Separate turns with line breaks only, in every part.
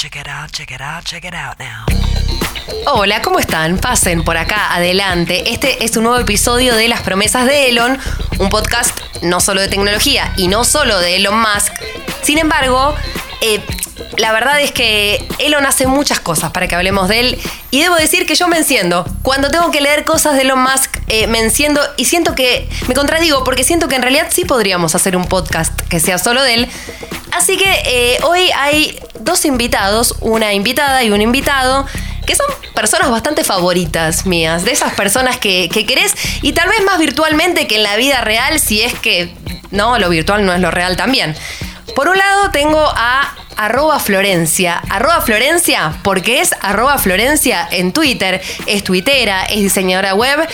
Check it out, check it out, check it out now.
Hola, ¿cómo están? Pasen por acá, adelante. Este es un nuevo episodio de Las Promesas de Elon, un podcast no solo de tecnología y no solo de Elon Musk. Sin embargo, eh, la verdad es que Elon hace muchas cosas para que hablemos de él y debo decir que yo me enciendo. Cuando tengo que leer cosas de Elon Musk, eh, me enciendo y siento que me contradigo porque siento que en realidad sí podríamos hacer un podcast que sea solo de él. Así que eh, hoy hay dos invitados, una invitada y un invitado, que son personas bastante favoritas mías, de esas personas que, que querés y tal vez más virtualmente que en la vida real, si es que no, lo virtual no es lo real también. Por un lado tengo a arroba Florencia. Arroba Florencia porque es arroba Florencia en Twitter. Es tuitera, es diseñadora web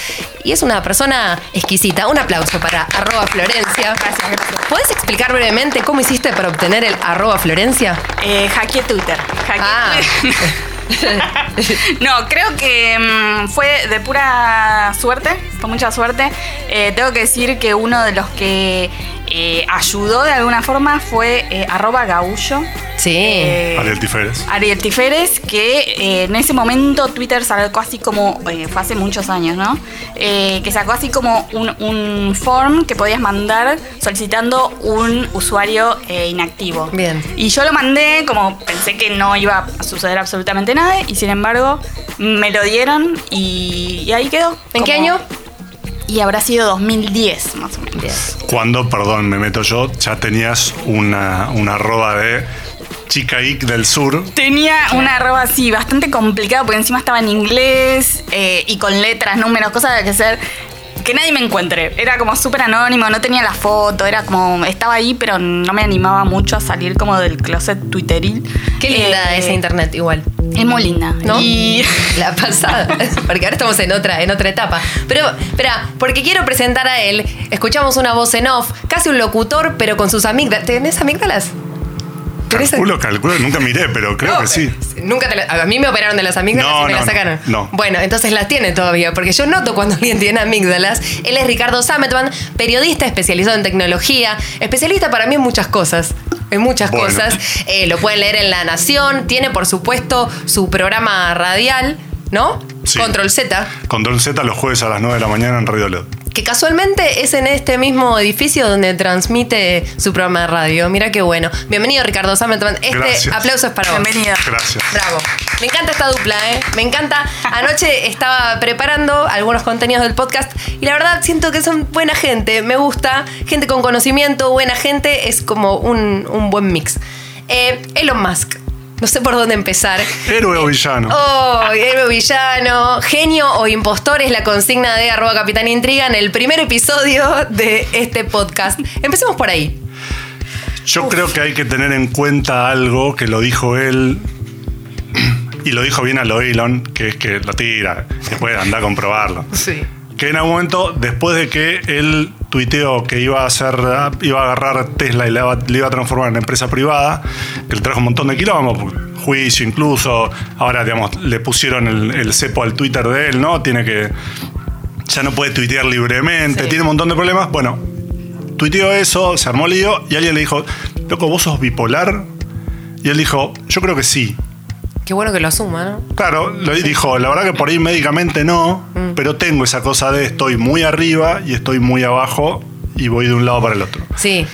y es una persona exquisita. Un aplauso para arroba Florencia.
Gracias, gracias.
¿Puedes explicar brevemente cómo hiciste para obtener el arroba Florencia?
Eh, hackeé Twitter. Hackeé
Ah.
Twitter. no, creo que mm, fue de pura suerte, con mucha suerte. Eh, tengo que decir que uno de los que eh, ayudó de alguna forma fue eh, arroba gaullo.
Sí.
Eh,
Ariel Tiferes.
Ariel Tiferes, que eh, en ese momento Twitter sacó así como, eh, fue hace muchos años, ¿no? Eh, que sacó así como un, un form que podías mandar solicitando un usuario eh, inactivo.
Bien.
Y yo lo mandé como pensé que no iba a suceder absolutamente nada y sin embargo me lo dieron y, y ahí quedó.
¿En qué año?
Y habrá sido 2010 más o menos.
Cuando, perdón, me meto yo, ya tenías una, una arroba de chica geek del sur.
Tenía una arroba así bastante complicada porque encima estaba en inglés eh, y con letras, números, cosas de que ser que nadie me encuentre. Era como súper anónimo, no tenía la foto, era como estaba ahí, pero no me animaba mucho a salir como del closet twitteril.
Qué linda
Eh,
esa internet igual.
Es muy linda.
¿No?
Y
La pasada. Porque ahora estamos en otra, en otra etapa. Pero, espera, porque quiero presentar a él. Escuchamos una voz en off, casi un locutor, pero con sus amígdalas. ¿Tenés amígdalas? ¿Tenés
Calculo, calculo, nunca miré, pero creo
No,
que sí.
Nunca te la- a mí me operaron de las amígdalas
No,
y me
no,
las sacaron.
no.
Bueno, entonces las tiene todavía, porque yo noto cuando alguien tiene amígdalas. Él es Ricardo Sametman, periodista especializado en tecnología, especialista para mí en muchas cosas. En muchas
Bueno.
cosas. Eh, lo pueden leer en La Nación. Tiene, por supuesto, su programa radial, ¿no?
Sí.
Control Z.
Control Z los jueves a las 9 de la mañana en Radio LED.
Que casualmente es en este mismo edificio donde transmite su programa de radio. Mira qué bueno. Bienvenido, Ricardo Sametman. Este
Gracias.
aplauso es para vos.
bienvenido.
Gracias.
Bravo. Me encanta esta dupla, ¿eh? Me encanta. Anoche estaba preparando algunos contenidos del podcast y la verdad siento que son buena gente. Me gusta. Gente con conocimiento, buena gente. Es como un, un buen mix. Eh, Elon Musk. No sé por dónde empezar.
Héroe o villano.
Oh, héroe villano, genio o impostor es la consigna de arroba capitán intriga en el primer episodio de este podcast. Empecemos por ahí.
Yo creo que hay que tener en cuenta algo que lo dijo él y lo dijo bien a lo Elon, que es que lo tira, puede andar a comprobarlo.
Sí.
Que en algún momento, después de que él tuiteó que iba a hacer, iba a agarrar Tesla y le iba, le iba a transformar en empresa privada, que le trajo un montón de kilómetros, juicio incluso, ahora digamos, le pusieron el, el cepo al Twitter de él, ¿no? Tiene que. Ya no puede tuitear libremente,
Sí.
tiene un montón de problemas. Bueno, tuiteó eso, se armó lío y alguien le dijo, loco, ¿vos sos bipolar? Y él dijo, yo creo que sí.
Qué bueno que lo asuma, ¿no?
Claro, lo dijo, la verdad que por ahí médicamente no,
Mm.
pero tengo esa cosa de estoy muy arriba y estoy muy abajo y voy de un lado para el otro.
Sí.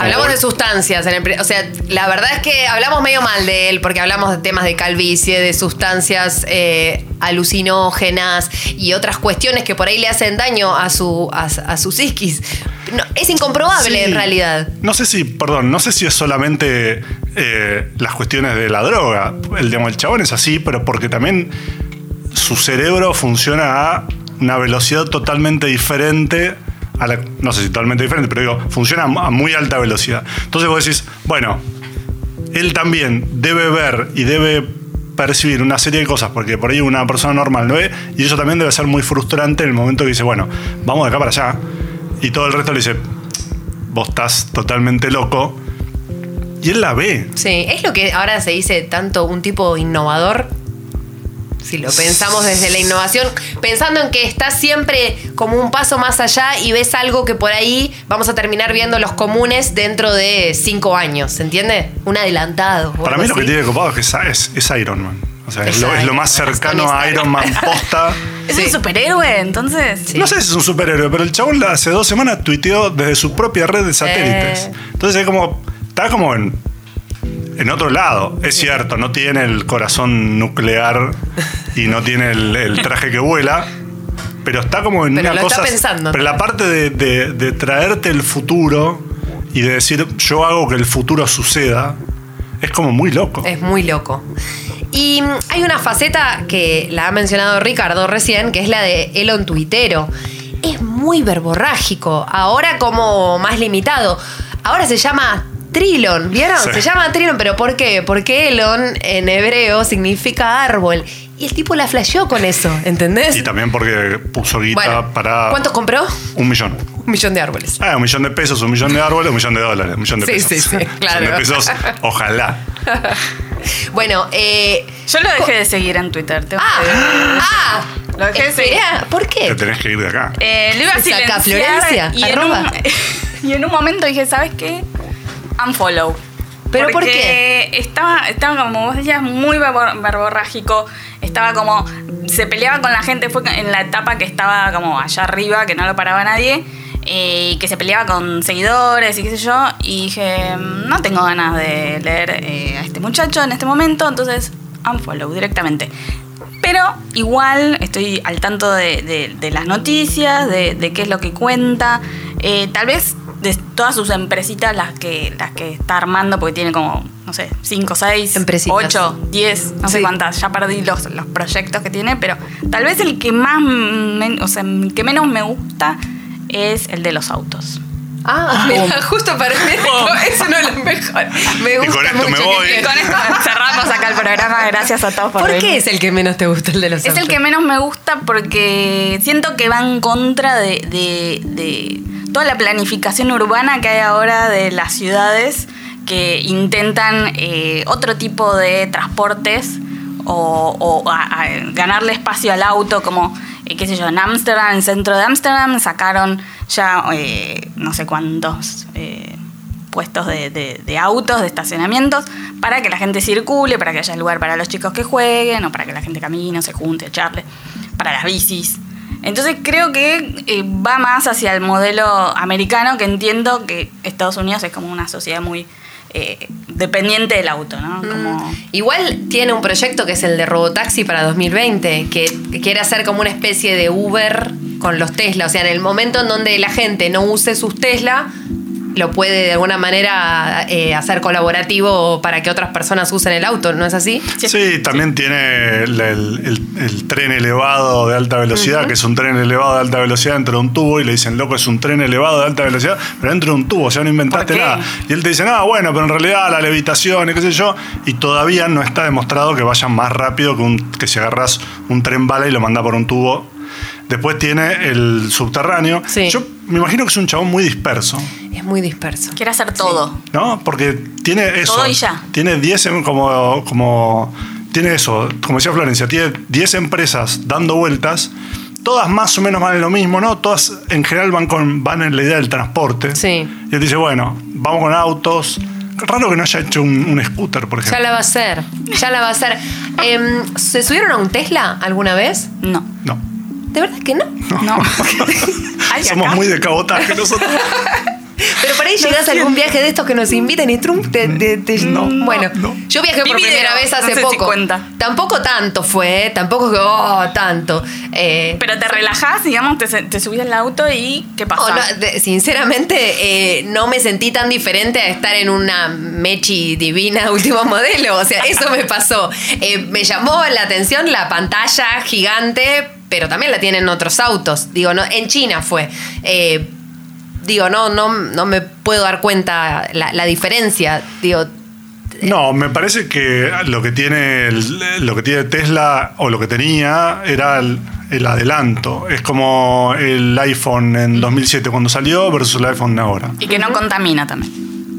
Hablamos de sustancias. En el o sea, la verdad es que hablamos medio mal de él porque hablamos de temas de calvicie, de sustancias eh, alucinógenas y otras cuestiones que por ahí le hacen daño a su, a, a su psiquis. No, es incomprobable
Sí.
en realidad.
No sé si, perdón, no sé si es solamente eh, las cuestiones de la droga. El, digamos, el chabón es así, pero porque también su cerebro funciona a una velocidad totalmente diferente. No sé si totalmente diferente, pero digo, funciona a muy alta velocidad. Entonces vos decís, bueno, él también debe ver y debe percibir una serie de cosas, porque por ahí una persona normal lo ve, y eso también debe ser muy frustrante en el momento que dice, bueno, vamos de acá para allá. Y todo el resto le dice, vos estás totalmente loco. Y él la ve.
Sí, es lo que ahora se dice tanto un tipo innovador. Si lo pensamos desde la innovación, pensando en que está siempre como un paso más allá y ves algo que por ahí vamos a terminar viendo los comunes dentro de cinco años, ¿se entiende? Un adelantado.
Para mí lo que tiene copado es que es, Iron Man. O sea, es,
Es
lo, es lo
Iron
más cercano a. Iron Man posta.
Es
Sí.
un superhéroe, entonces.
Sí.
No sé si es un superhéroe, pero el chabón hace dos semanas tuiteó desde su propia red de satélites.
Eh.
Entonces es como. Está como en. En otro lado, es cierto, no tiene el corazón nuclear y no tiene el, el traje que vuela, pero está como en
Pero
una
lo está
cosa.
pensando.
Pero la parte de, de- de traerte el futuro y de decir yo hago que el futuro suceda es como muy loco.
Es muy loco. Y hay una faceta que la ha mencionado Ricardo recién, que es la de Elon Tuitero. Es muy verborrágico, ahora como más limitado. Ahora se llama Trilon, ¿vieron?
Sí.
Se llama Trilon, pero ¿por qué? Porque Elon en hebreo significa árbol. Y el tipo la flasheó con eso, ¿entendés?
Y también porque puso guita
Bueno,
para
¿Cuántos compró?
un millón.
Un millón de árboles.
Ah, un millón de pesos, un millón de árboles, un millón de dólares, un millón de
Sí,
pesos.
sí, sí,
Un
claro.
millón de pesos, ojalá.
Bueno, eh.
Yo lo dejé de seguir en Twitter. tengo
¡Ah! ¡Ah!
Lo dejé de seguir.
¿por qué?
Te tenés que ir de acá.
Eh, lo iba a silenciar
Florencia,
y en, un, y en un momento dije, ¿sabes qué? Unfollow.
¿Pero por
Porque
qué?
Estaba, estaba como vos decías, muy verbor- verborrágico. Estaba como. Se peleaba con la gente. Fue en la etapa que estaba como allá arriba, que no lo paraba nadie. eh, Y que se peleaba con seguidores y qué sé yo. Y dije, no tengo ganas de leer eh, a este muchacho en este momento. Entonces, unfollow directamente. Pero igual estoy al tanto de, de- de las noticias, de, de qué es lo que cuenta. Eh, tal vez de todas sus empresitas, las que, las que está armando, porque tiene como, no sé, 5, 6,
Empresitas.
8, 10, no sé cuántas. Ya perdí los, los proyectos que tiene, pero tal vez el que más, men- o sea, el que menos me gusta es el de los autos.
Ah, mira, justo para mí es uno de los mejores. Me gusta
con esto
mucho
me
que
voy.
Con esto cerramos acá el programa. Gracias a todos por,
¿Por
venir.
qué es el que menos te gusta el de los
Es el
autos?
que menos me gusta porque siento que va en contra de, de- de toda la planificación urbana que hay ahora de las ciudades que intentan eh, otro tipo de transportes o, ganarle espacio al auto como, eh, qué sé yo, en Ámsterdam, en el centro de Ámsterdam sacaron ya eh, no sé cuántos... eh, puestos de, autos, de estacionamientos, para que la gente circule, para que haya lugar para los chicos que jueguen, o para que la gente camine, se junte, charle, para las bicis. Entonces creo que eh, va más hacia el modelo americano, que entiendo que Estados Unidos es como una sociedad muy eh, dependiente del auto, ¿no? Como,
Igual tiene un proyecto que es el de Robotaxi para 2020, que, que quiere hacer como una especie de Uber con los Tesla. O sea, en el momento en donde la gente no use sus Tesla, lo puede de alguna manera eh, hacer colaborativo para que otras personas usen el auto, ¿no es así?
Sí, también tiene el, el- el- el tren elevado de alta velocidad, que es un tren elevado de alta velocidad dentro de un tubo, y le dicen, loco, es un tren elevado de alta velocidad, pero dentro de un tubo, o sea, no inventaste nada. Y él te dice, ah, bueno, pero en realidad la levitación y qué sé yo, y todavía no está demostrado que vayan más rápido que, un, que si agarras un tren bala y lo mandás por un tubo. Después tiene el subterráneo.
Sí.
Yo me imagino que es un chabón muy disperso.
Es muy disperso.
quiere hacer todo.
¿no? Porque tiene eso.
Todo y ya.
Tiene 10 em- como, como. Tiene eso, como decía Florencia, tiene 10 empresas dando vueltas. Todas más o menos van en lo mismo, ¿no? Todas en general van, con, van en la idea del transporte.
Sí.
Y él dice, bueno, vamos con autos. Raro que no haya hecho un, un scooter, por
Ya
ejemplo.
la va a hacer, ya la va a hacer. Em, ¿Se subieron a un Tesla alguna vez?
No.
No.
¿De verdad que no?
No.
Somos
acá.
muy de cabotaje nosotros.
Pero por ahí llegas a algún viaje de estos que nos inviten y Trump te... te- te-
No,
bueno,
no.
yo viajé por primera vez hace
no sé si
poco.
cuenta.
Tampoco tanto fue, tampoco que, oh, tanto. Eh,
Pero te relajás, digamos, te, te subís al auto y ¿qué pasa?
no, no, de- sinceramente, eh, no me sentí tan diferente a estar en una Mechi divina último modelo. O sea, eso me pasó. Eh, me llamó la atención la pantalla gigante, pero también la tienen otros autos. Digo, no, en China fue. Eh, digo, no, no, no me puedo dar cuenta la, la diferencia. Digo,
No, me parece que lo que tiene el- lo que tiene Tesla o lo que tenía era el, el adelanto. Es como el iPhone en 2007 cuando salió versus el iPhone de ahora.
Y que no contamina también.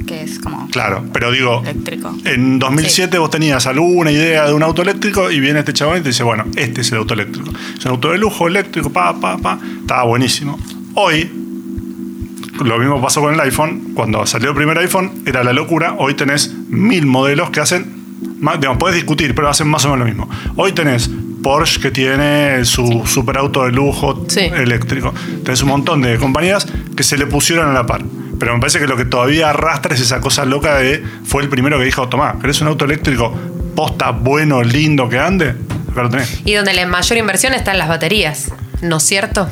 que es como
Claro, pero digo,
eléctrico.
en 2007 vos tenías alguna idea de un auto eléctrico y viene este chabón y te dice, bueno, este es el auto eléctrico. Es un auto de lujo eléctrico, pa, pa, pa. Estaba buenísimo. Hoy, lo mismo pasó con el iPhone. Cuando salió el primer iPhone, era la locura. Hoy tenés mil modelos que hacen, digamos, podés discutir, pero hacen más o menos lo mismo. Hoy tenés Porsche que tiene su superauto de lujo
Sí.
eléctrico. Tenés un montón de compañías que se le pusieron a la par. Pero me parece que lo que todavía arrastra es esa cosa loca de fue el primero que dijo, tomá, ¿querés un auto eléctrico posta, bueno, lindo que ande? Acá lo tenés.
Y donde la mayor inversión está en las baterías, ¿no es cierto?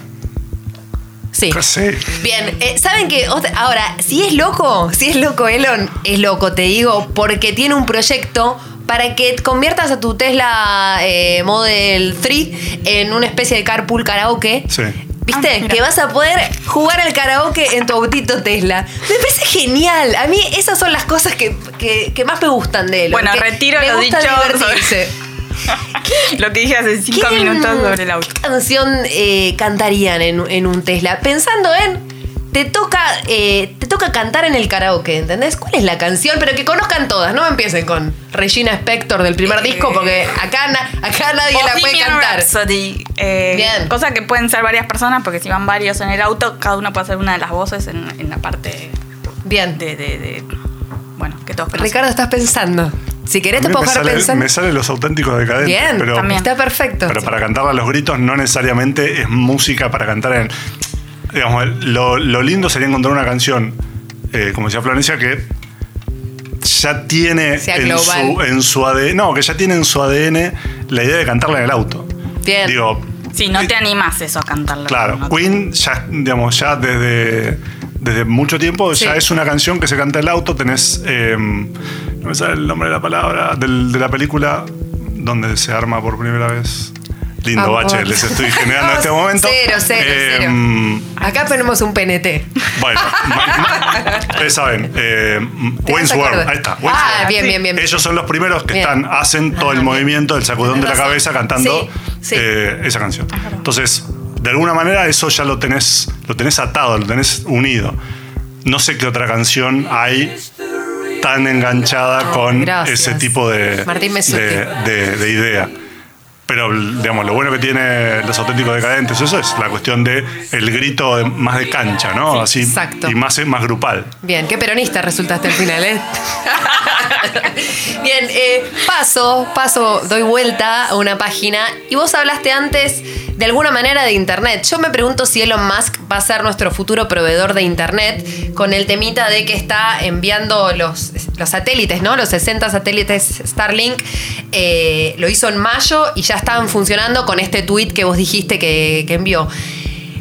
Sí.
Sí.
Bien, eh, ¿saben qué? Otra- Ahora, si es loco, si es loco Elon, es loco, te digo, porque tiene un proyecto para que conviertas a tu Tesla eh, Model 3 en una especie de carpool karaoke.
Sí.
¿Viste?
Ah,
que vas a poder jugar al karaoke en tu autito Tesla. Me parece genial. A mí esas son las cosas que, que- que más me gustan de Elon.
Bueno,
que
retiro
me
lo
gusta
dicho
divertirse.
Lo que dije hace cinco
¿Qué-
minutos sobre el auto.
¿Qué canción eh, cantarían en, en un Tesla? Pensando en. Te toca, eh, te toca cantar en el karaoke, ¿entendés? ¿Cuál es la canción? Pero que conozcan todas, no empiecen con Regina Spector del primer disco, porque acá, na- acá nadie la puede cantar.
Rhapsody. eh,
Bien.
Cosa que pueden ser varias personas, porque si van varios en el auto, cada uno puede hacer una de las voces en, en la parte
Bien.
de, de- de- Bueno, que todos.
Ricardo, estás pensando. Si querés te puedo
me,
dejar
sale,
pensando.
me salen los auténticos decadentes.
Bien,
pero,
También.
está perfecto.
pero para cantarla a los gritos no necesariamente es música para cantar en... Digamos, lo, lo lindo sería encontrar una canción, eh, como decía Florencia, que ya tiene en su, en su ADN... No, que ya tiene en su ADN la idea de cantarla en el auto.
Bien.
Digo,
Sí, no te animas eso a cantarlo.
Claro, Queen ya, digamos, ya desde, desde mucho tiempo
Sí.
ya es una canción que se canta en el auto. Tenés, eh, no me sale el nombre de la palabra, del- de la película donde se arma por primera vez. Lindo
Amor.
bache, les estoy generando en este momento.
Cero, cero,
Eh,
cero. Acá tenemos un PNT.
Bueno, ustedes saben, eh, Wayne's World, ahí está. Wayne's
Ah,
World.
bien, bien, bien.
Ellos son los primeros que
Bien.
están, hacen todo el
Ah,
movimiento del sacudón de la cabeza cantando
Sí, sí.
eh, esa canción. Entonces, de alguna manera eso ya lo tenés, lo tenés atado, lo tenés unido. No sé qué otra canción hay tan enganchada con
gracias.
ese tipo de, de, de- de idea. Pero, digamos, lo bueno que tiene los auténticos decadentes, eso es la cuestión de el grito más de cancha, ¿no? Así,
exacto.
Y más, más grupal.
Bien, qué peronista resultaste al final, ¿eh? Bien, eh, paso, paso, doy vuelta a una página y vos hablaste antes de alguna manera de Internet. Yo me pregunto si Elon Musk va a ser nuestro futuro proveedor de Internet con el temita de que está enviando los, los satélites, ¿no? Los 60 satélites Starlink. eh, lo hizo en mayo y ya estaban funcionando con este tweet que vos dijiste que, que envió.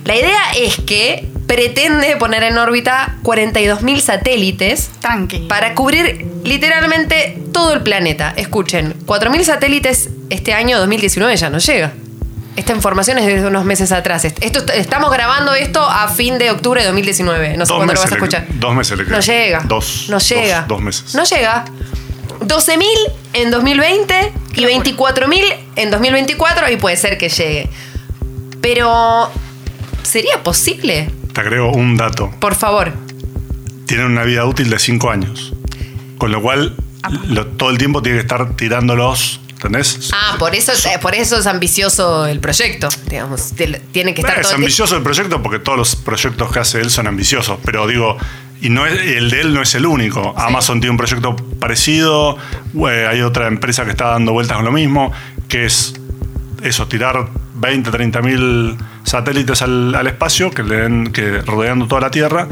La idea es que pretende poner en órbita 42.000 satélites
Tranqui.
para cubrir literalmente todo el planeta. Escuchen, 4.000 satélites este año 2019 ya no llega. Esta información es de unos meses atrás. Est- Esto, estamos grabando esto a fin de octubre de 2019. No sé
Dos
cuándo lo vas a
le-
escuchar.
dos meses le
No
quedan.
llega.
Dos.
No
dos-
llega.
dos meses.
No llega. 12.000 en 2020 y 24.000 en 2024 y puede ser que llegue. Pero, ¿sería posible?
Te agrego un dato.
Por favor.
Tienen una vida útil de 5 años. Con lo cual, lo- todo el tiempo tiene que estar tirándolos. ¿Entendés?
Ah, por eso, eh, por eso es ambicioso el proyecto, digamos. Tiene que estar
es
todo el
ambicioso el proyecto porque todos los proyectos que hace él son ambiciosos, pero digo, y no es, el de él no es el único. Amazon tiene un proyecto parecido, eh, hay otra empresa que está dando vueltas con lo mismo, que es eso, tirar 20, 30 mil satélites al, al espacio que, le den, que rodeando toda la Tierra.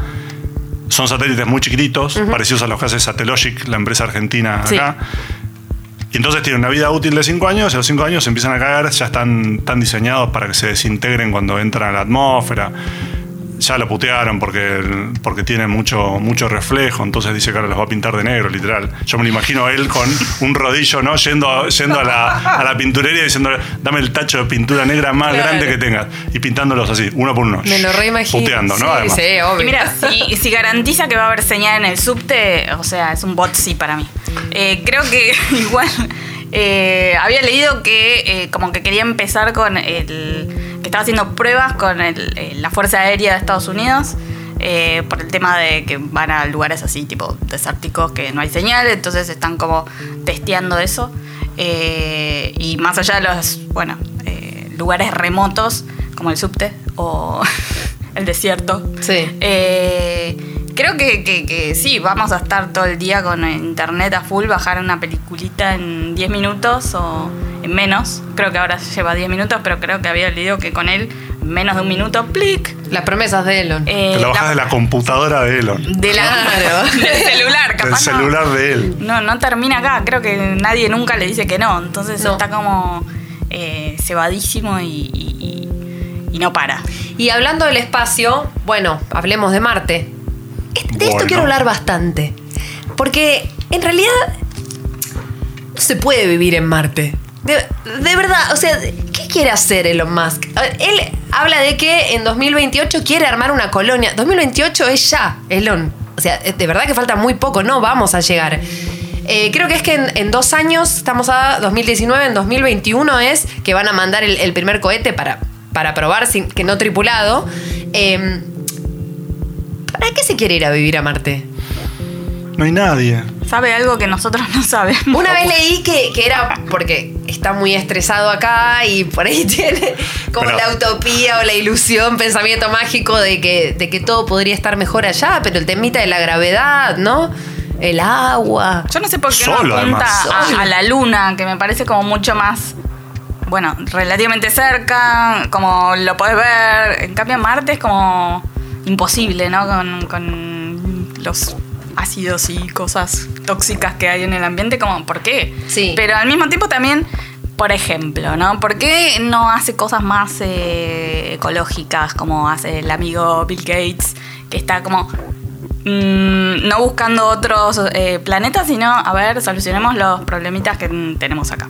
Son satélites muy chiquititos, parecidos a los que hace Satellogic, la empresa argentina
Sí.
acá. Y entonces tienen una vida útil de 5 años, y a los 5 años se empiezan a caer, ya están, están diseñados para que se desintegren cuando entran a la atmósfera. Ya lo putearon porque, porque tiene mucho, mucho reflejo, entonces dice que ahora los va a pintar de negro, literal. Yo me lo imagino a él con un rodillo, ¿no? Yendo, yendo a, la, a la pinturería y diciendo, dame el tacho de pintura negra más
Claro.
grande que tengas. Y pintándolos así, uno por uno.
Me lo reimagino.
Puteando, ¿no?
Sí,
Además.
sí,
Y
obvio.
mira, si, si garantiza que va a haber señal en el subte, o sea, es un bot sí para mí. Eh, creo que igual eh, había leído que eh, como que quería empezar con el... que estaba haciendo pruebas con el- la Fuerza Aérea de Estados Unidos eh, por el tema de que van a lugares así, tipo desérticos, que no hay señal, entonces están como testeando eso. Eh, y más allá de los, bueno, eh, lugares remotos, como el subte o el desierto.
Sí.
Creo que, que- que sí, vamos a estar todo el día con internet a full, bajar una peliculita en 10 minutos o en menos. Creo que ahora lleva 10 minutos, pero creo que había leído que con él menos de un minuto, plic.
Las promesas de Elon.
eh,
Te lo bajas de la computadora de Elon.
de la-
Claro.
del celular,
Del
capaz. no.
celular de él.
No, no termina acá. Creo que nadie nunca le dice que no. Entonces
No.
está como eh, cebadísimo y, y- y- y no para.
Y hablando del espacio, bueno, hablemos de Marte. De esto
Bueno.
quiero hablar bastante. Porque en realidad no se puede vivir en Marte. De, de verdad, o sea, ¿qué quiere hacer Elon Musk? Él habla de que en 2028 quiere armar una colonia. 2028 es ya, Elon. O sea, de verdad que falta muy poco, no vamos a llegar. Eh, creo que es que en, en dos años, estamos a 2019, en 2021 es que van a mandar el, el primer cohete para, para probar sin, que no tripulado. Eh, ¿Para qué se quiere ir a vivir a Marte?
No hay nadie.
Sabe algo que nosotros no sabemos.
Una vez leí que, que era porque está muy estresado acá y por ahí tiene como
Pero-
la utopía o la ilusión, pensamiento mágico de que, de que todo podría estar mejor allá, pero el temita de la gravedad, ¿no? El agua.
Yo no sé por qué
Solo,
no apunta a, a la luna, que me parece como mucho más, bueno, relativamente cerca, como lo podés ver. En cambio, Marte es como imposible, ¿no? Con, con los ácidos y cosas tóxicas que hay en el ambiente, como, ¿por qué?
Sí.
Pero al mismo tiempo también, por ejemplo, ¿no? ¿Por qué no hace cosas más eh, ecológicas como hace el amigo Bill Gates, que está como Mm, no buscando otros eh, planetas, sino a ver, solucionemos los problemitas que tenemos acá.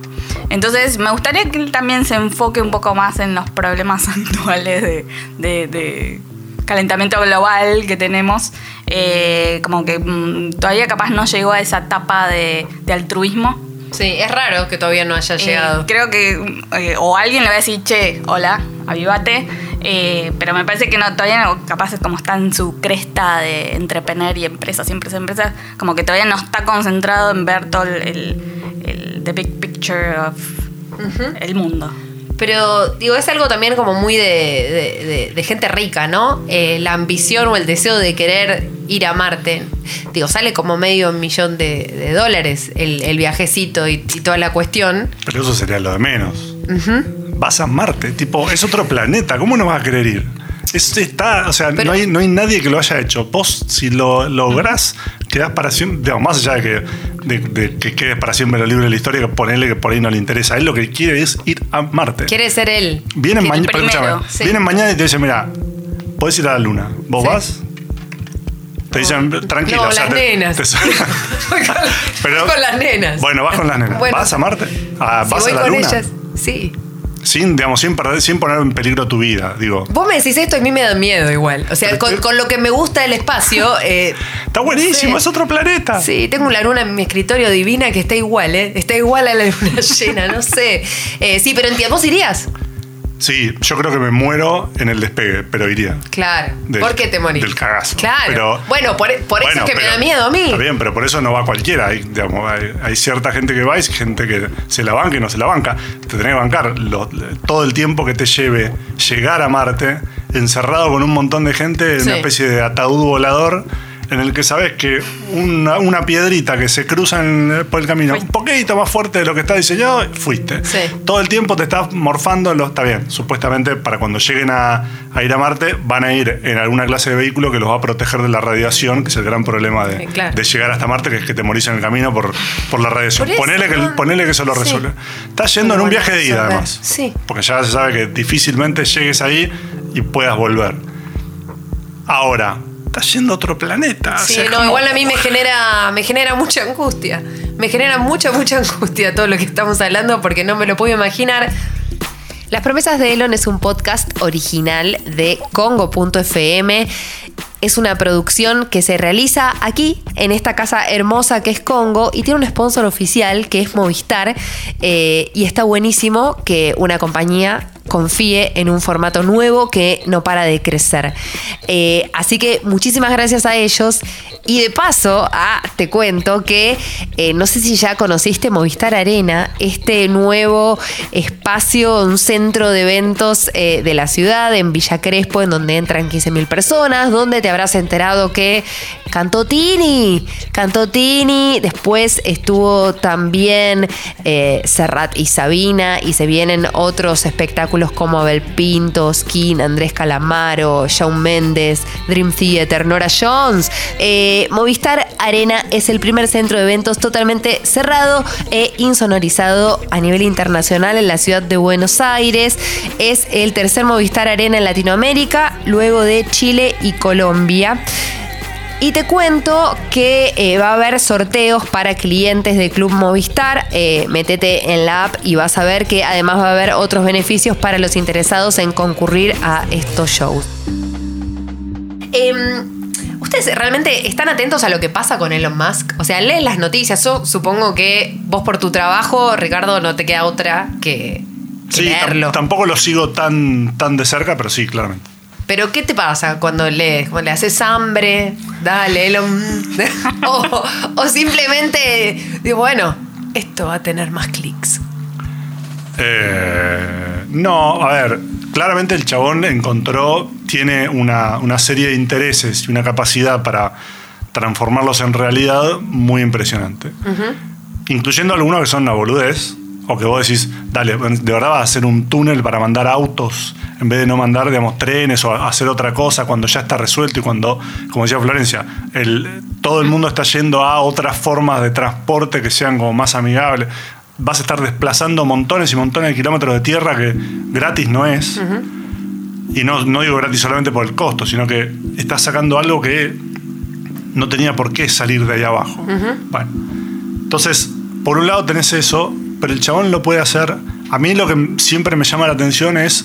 Entonces, me gustaría que él también se enfoque un poco más en los problemas actuales de, de- de calentamiento global que tenemos. Eh, como que mm, todavía capaz no llegó a esa etapa de, de altruismo.
Sí, es raro que todavía no haya
Eh,
llegado.
creo que eh, o alguien le va a decir, che, hola, avivate. Eh, pero me parece que no, todavía no, capaz es como está en su cresta de entretener y empresas y empresas, empresas, como que todavía no está concentrado en ver todo el, el- el- the big picture of el mundo.
Pero digo, es algo también como muy de, de- de- de gente rica, ¿no? Eh, la ambición o el deseo de querer ir a Marte. Digo, sale como medio millón de, dólares el, el viajecito y, y toda la cuestión.
Pero eso sería lo de menos. Vas a Marte, tipo, es otro planeta. ¿Cómo no vas a querer ir? Es- está, o sea,
Pero-
no, hay, no hay nadie que lo haya hecho. Vos, si lo lográs, quedás para siempre. digamos, más allá de que, de, de que quedes para siempre libro de la historia, que ponerle que por ahí no le interesa. Él lo que quiere es ir a Marte.
Quiere ser él.
Vienen,
primero,
sí.
vienen mañana y te dicen, mira, podés ir a la luna. ¿Vos
Sí.
vas? Te dicen, tranquilo.
No,
o sea,
las
te-
nenas.
te- Pero-
con las nenas.
Bueno, vas con las nenas.
Bueno.
¿Vas a Marte? Ah,
Si
¿Vas
voy
a la
con
luna?
ellas, sí.
Sin, digamos, sin, perder, sin poner en peligro tu vida, digo.
Vos me decís esto y a mí me da miedo igual. O sea, con, lo que me gusta del espacio. eh,
Está buenísimo, es otro planeta.
Sí, tengo una luna en mi escritorio divina que está igual, ¿eh? Está igual a la luna llena, no sé. Eh, sí, pero entiendo, ¿vos irías?
Sí, yo creo que me muero en el despegue, pero iría.
Claro.
Del-
¿Por qué te morís?
del cagazo.
Claro.
Pero-
bueno, por, por eso
Bueno,
es que me da miedo a mí.
Está bien, pero por eso no va cualquiera. Hay, digamos, hay, hay cierta gente que va y gente que se la banca y no se la banca. Te tenés que bancar lo- todo el tiempo que te lleve llegar a Marte, encerrado con un montón de gente en
Sí.
una especie de ataúd volador. En el que sabes que una, una piedrita que se cruza en- por el camino, un poquito más fuerte de lo que está diseñado, fuiste.
Sí.
Todo el tiempo te estás morfando, lo, está bien. Supuestamente para cuando lleguen a, a ir a Marte, van a ir en alguna clase de vehículo que los va a proteger de la radiación, que es el gran problema de,
Eh, claro.
de llegar hasta Marte, que es que te morís en el camino por, por la radiación.
Por eso,
ponele, que,
¿no?
ponele que eso lo
Sí.
resuelve. Estás yendo en un viaje de ida, además.
Sí.
Porque ya se sabe que difícilmente llegues ahí y puedas volver. Ahora, estás yendo a otro planeta. o
Sí,
sea,
no,
como-
igual a mí me genera, me genera mucha angustia. Me genera mucha, mucha angustia todo lo que estamos hablando porque no me lo puedo imaginar. Las promesas de Elon es un podcast original de Congo.fm. Es una producción que se realiza aquí, en esta casa hermosa que es Congo, y tiene un sponsor oficial que es Movistar. eh, y está buenísimo que una compañía confíe en un formato nuevo que no para de crecer. Eh, así que muchísimas gracias a ellos. Y de paso, ah, te cuento que eh, no sé si ya conociste Movistar Arena, este nuevo espacio, un centro de eventos eh, de la ciudad, en Villa Crespo, en donde entran 15.000 personas, donde te habrás enterado que cantó Tini, cantó Tini, después estuvo también Serrat y Sabina, y se vienen otros espectáculos como Abel Pinto, Skin, Andrés Calamaro, Shawn Méndez, Dream Theater, Nora Jones. Eh, Movistar Arena es el primer centro de eventos totalmente cerrado e insonorizado a nivel internacional en la ciudad de Buenos Aires. Es el tercer Movistar Arena en Latinoamérica, luego de Chile y Colombia. Y te cuento que eh, va a haber sorteos para clientes de Club Movistar. Eh, métete en la app y vas a ver que además va a haber otros beneficios para los interesados en concurrir a estos shows. Em, ¿Ustedes realmente están atentos a lo que pasa con Elon Musk? O sea, leen las noticias. Yo supongo que vos por tu trabajo, Ricardo, no te queda otra que, que
Sí,
leerlo.
tampoco lo sigo tan, tan de cerca, pero sí, claramente.
Pero ¿qué te pasa cuando lees? Cuando le haces hambre, dale, Elon. o, o simplemente, digo, bueno, esto va a tener más clics.
Eh, no, a ver, claramente el chabón encontró, tiene una, una serie de intereses y una capacidad para transformarlos en realidad muy impresionante. Incluyendo algunos que son una boludez, o que vos decís, dale, de verdad vas a hacer un túnel para mandar autos en vez de no mandar, digamos, trenes o hacer otra cosa cuando ya está resuelto y cuando, como decía Florencia, el, todo el mundo está yendo a otras formas de transporte que sean como más amigables. Vas a estar desplazando montones y montones de kilómetros de tierra que gratis no es. Y no, no digo gratis solamente por el costo, sino que estás sacando algo que no tenía por qué salir de ahí abajo. Bueno, entonces, por un lado tenés eso, pero el chabón lo puede hacer. A mí lo que siempre me llama la atención es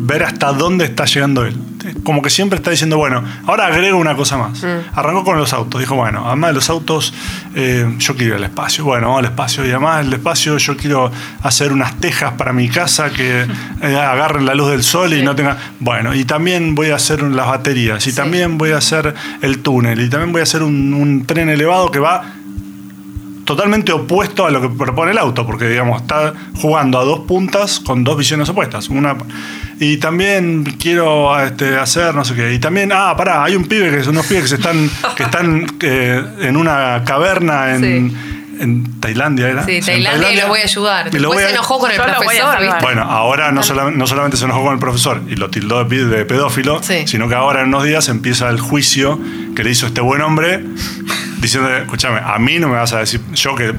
ver hasta dónde está llegando él. Como que siempre está diciendo, bueno, ahora agrego una cosa más. Arrancó con los autos. Dijo, bueno, además de los autos, eh, yo quiero ir al espacio. Bueno, vamos al espacio. Y además del espacio, yo quiero hacer unas tejas para mi casa que eh, agarren la luz del sol y no tenga. Bueno, y también voy a hacer las baterías. Y también voy a hacer el túnel. Y también voy a hacer un, un tren elevado que va totalmente opuesto a lo que propone el auto, porque digamos, está jugando a dos puntas con dos visiones opuestas. Una, y también quiero este, hacer no sé qué. Y también, ah, pará, hay un pibe que unos pibes que se están, que están eh, en una caverna en,
Sí.
en Tailandia, ¿era?
Sí,
en
Tailandia y lo voy a ayudar.
Y
Después
voy a-
se enojó con el
Yo
profesor. ¿viste?
bueno, ahora no, sola- no solamente se enojó con el profesor y lo tildó de, pedófilo,
Sí.
sino que ahora en unos días empieza el juicio que le hizo este buen hombre diciendo, escúchame, a mí no me vas a decir, yo que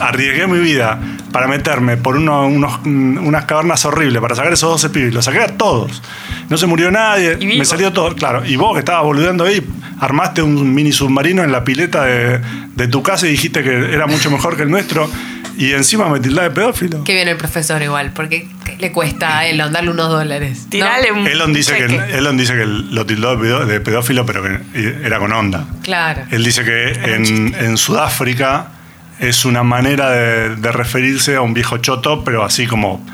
arriesgué mi vida para meterme por uno- unos, unas cavernas horribles, para sacar esos 12 pibes, los saqué a todos. No se murió nadie, me salió todo, claro. Y vos que estabas boludeando ahí, armaste un mini submarino en la pileta de, de tu casa y dijiste que era mucho mejor que el nuestro. Y encima me de pedófilo.
Qué bien el profesor igual, porque ¿qué le cuesta a Elon darle unos dólares. ¿no?
Tirale un
Elon dice, que. Elon dice que lo tildó de pedó- de pedófilo, pero que era con onda.
Claro.
Él dice que en, en Sudáfrica es una manera de, de referirse a un viejo choto, pero así como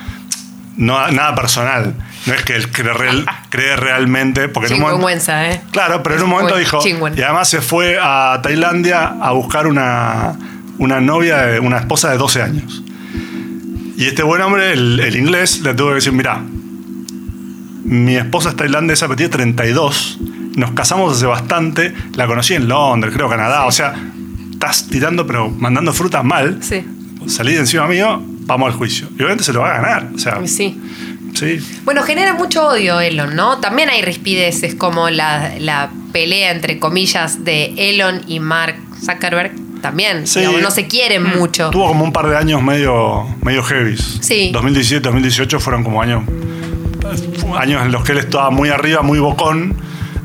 no, nada personal. No es que él cree, real- cree realmente. Porque en un momento,
¿eh?
claro, pero en un momento dijo.
Chingüen.
Y además se fue a Tailandia a buscar una, una novia, de- una esposa de 12 años. Y este buen hombre, el, el inglés, le tuvo que decir: Mirá, mi esposa es tailandesa, pero tiene 32. Nos casamos hace bastante. La conocí en Londres, creo, Canadá. O sea, estás tirando, pero mandando frutas mal.
Sí.
Salí de encima mío, vamos al juicio. Y obviamente se lo va a ganar. O sea,
Sí.
sí.
Bueno, genera mucho odio Elon, ¿no? También hay rispideces como la, la pelea, entre comillas, de Elon y Mark Zuckerberg. También,
Sí.
digamos, no se quieren mucho.
Tuvo como un par de años medio, medio heavy.
Sí.
2017, 2018 fueron como años, años en los que él estaba muy arriba, muy bocón.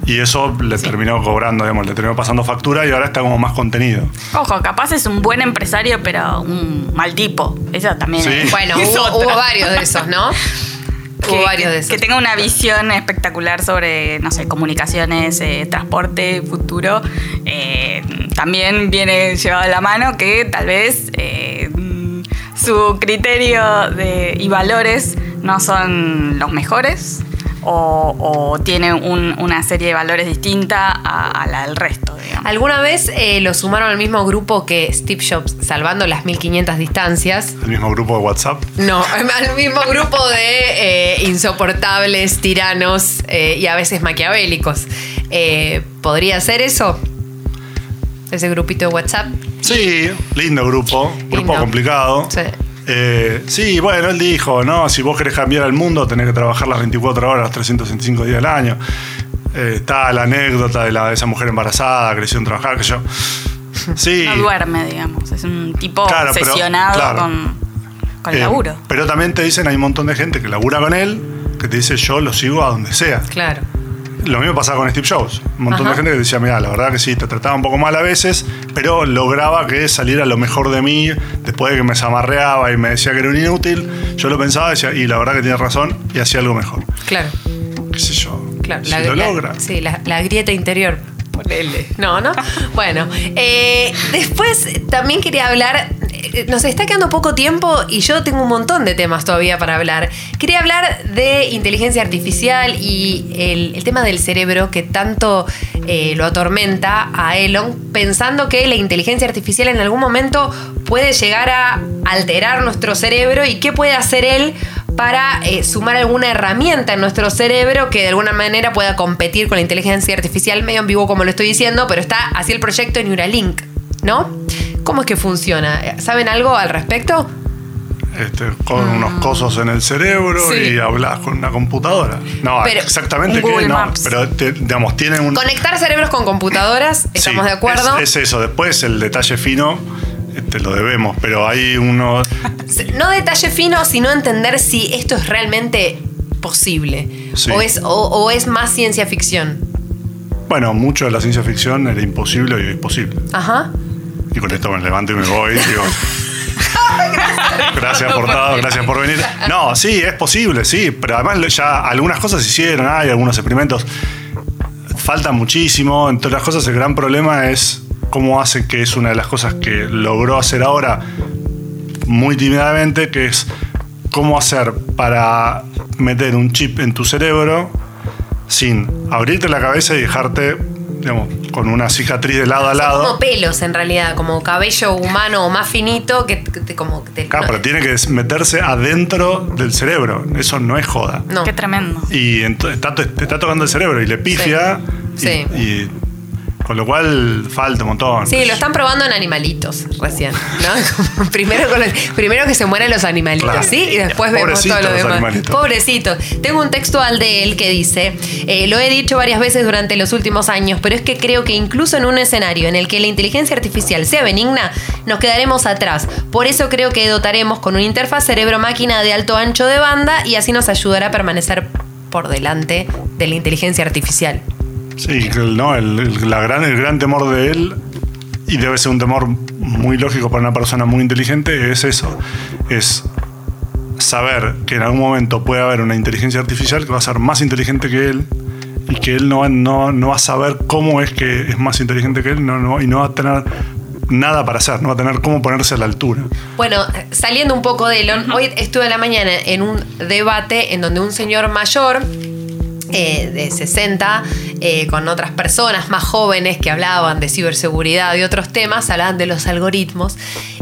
Y eso le terminó cobrando, digamos, le terminó pasando factura y ahora está como más contenido.
Ojo, capaz es un buen empresario, pero un mal tipo. Eso también
Sí.
es.
Bueno,
es
hubo, hubo varios de esos, ¿no?
que,
hubo varios de esos.
que tenga una visión espectacular sobre, no sé, comunicaciones, eh, transporte, futuro. Eh, también viene llevado de la mano que tal vez eh, su criterio de, y valores no son los mejores o, o tiene un- una serie de valores distinta a, a la del resto, digamos.
¿Alguna vez eh, lo sumaron al mismo grupo que Steve Jobs, salvando las 1500 distancias?
El mismo grupo de WhatsApp.
No, al mismo grupo de eh, insoportables, tiranos eh, y a veces maquiavélicos. Eh, ¿Podría ser eso? Ese grupito de WhatsApp.
Sí, lindo grupo, grupo
Lindo.
complicado.
Sí.
Eh, sí, bueno, él dijo, ¿no? Si vos querés cambiar el mundo, tenés que trabajar las 24 horas, los 365 días del año. Eh, está la anécdota de, la, de esa mujer embarazada que le hicieron trabajar, que yo. Sí.
No duerme, digamos. Es un tipo
Claro, pero-
obsesionado
claro.
con, con el
Eh,
laburo.
Pero también te dicen, hay un montón de gente que labura con él, que te dice, yo lo sigo a donde sea.
Claro.
Lo mismo pasaba con Steve Jobs. Un montón
Ajá.
de gente que decía, mira, la verdad que sí, te trataba un poco mal a veces, pero lograba que saliera lo mejor de mí después de que me zamarreaba y me decía que era un inútil. Yo lo pensaba y decía, y la verdad que tiene razón y hacía algo mejor.
Claro.
¿Qué sé yo?
Claro,
si
la,
lo
la-
logra.
Sí, la, la grieta interior. Ponele. No, ¿no? Bueno, eh, después también quería hablar. Eh, Nos está quedando poco tiempo y yo tengo un montón de temas todavía para hablar. Quería hablar de inteligencia artificial y el, tema del cerebro que tanto eh, lo atormenta a Elon, pensando que la inteligencia artificial en algún momento puede llegar a alterar nuestro cerebro y qué puede hacer él para eh, sumar alguna herramienta en nuestro cerebro que de alguna manera pueda competir con la inteligencia artificial, medio ambiguo como lo estoy diciendo, pero está así el proyecto Neuralink, ¿no? ¿Cómo es que funciona? ¿Saben algo al respecto?
Este, con unos cosos en el cerebro.
Sí.
y hablas con una computadora. No,
Pero-
exactamente
Google
no. Pero te- digamos, tienen un.
Conectar cerebros con computadoras, estamos
Sí,
de acuerdo.
Es, es eso. Después el detalle fino te lo debemos, pero hay uno.
No detalle fino, sino entender si esto es realmente posible.
Sí.
O, es, o, o es más ciencia ficción.
Bueno, mucho de la ciencia ficción era imposible y es posible.
Ajá.
Y con esto me levanto y me voy. digo, gracias por todo, gracias por venir. No, sí, es posible, sí, pero además ya algunas cosas se hicieron, hay algunos experimentos. Falta muchísimo, entre otras cosas el gran problema es cómo hace que es una de las cosas que logró hacer ahora muy tímidamente, que es cómo hacer para meter un chip en tu cerebro sin abrirte la cabeza y dejarte, digamos, con una cicatriz de lado a
Son
lado.
como pelos en realidad, como cabello humano o más finito que, que te- como que te-
Claro, pero tiene que meterse adentro del cerebro. Eso no es joda.
No.
Qué tremendo.
Y ento- está, te está tocando el cerebro y le pifia. y-
Sí.
Y, con lo cual falta un montón.
Sí, lo están probando en animalitos recién, ¿no? Primero, con los- primero que se mueren los animalitos,
Claro.
¿sí? Y después vemos todo lo demás.
animalitos.
Pobrecito. Tengo un textual de él que dice, eh, lo he dicho varias veces durante los últimos años, pero es que creo que incluso en un escenario en el que la inteligencia artificial sea benigna, nos quedaremos atrás. Por eso creo que dotaremos con una interfaz cerebro-máquina de alto ancho de banda y así nos ayudará a permanecer por delante de la inteligencia artificial.
Sí, no, el, la gran, el gran temor de él, y debe ser un temor muy lógico para una persona muy inteligente, es eso. Es saber que en algún momento puede haber una inteligencia artificial que va a ser más inteligente que él y que él no no, no va a saber cómo es que es más inteligente que él no, no- y no va a tener nada para hacer, no va a tener cómo ponerse a la altura.
Bueno, saliendo un poco de Elon, hoy estuve en la mañana en un debate en donde un señor mayor eh, de 60 eh, con otras personas más jóvenes que hablaban de ciberseguridad y otros temas, hablaban de los algoritmos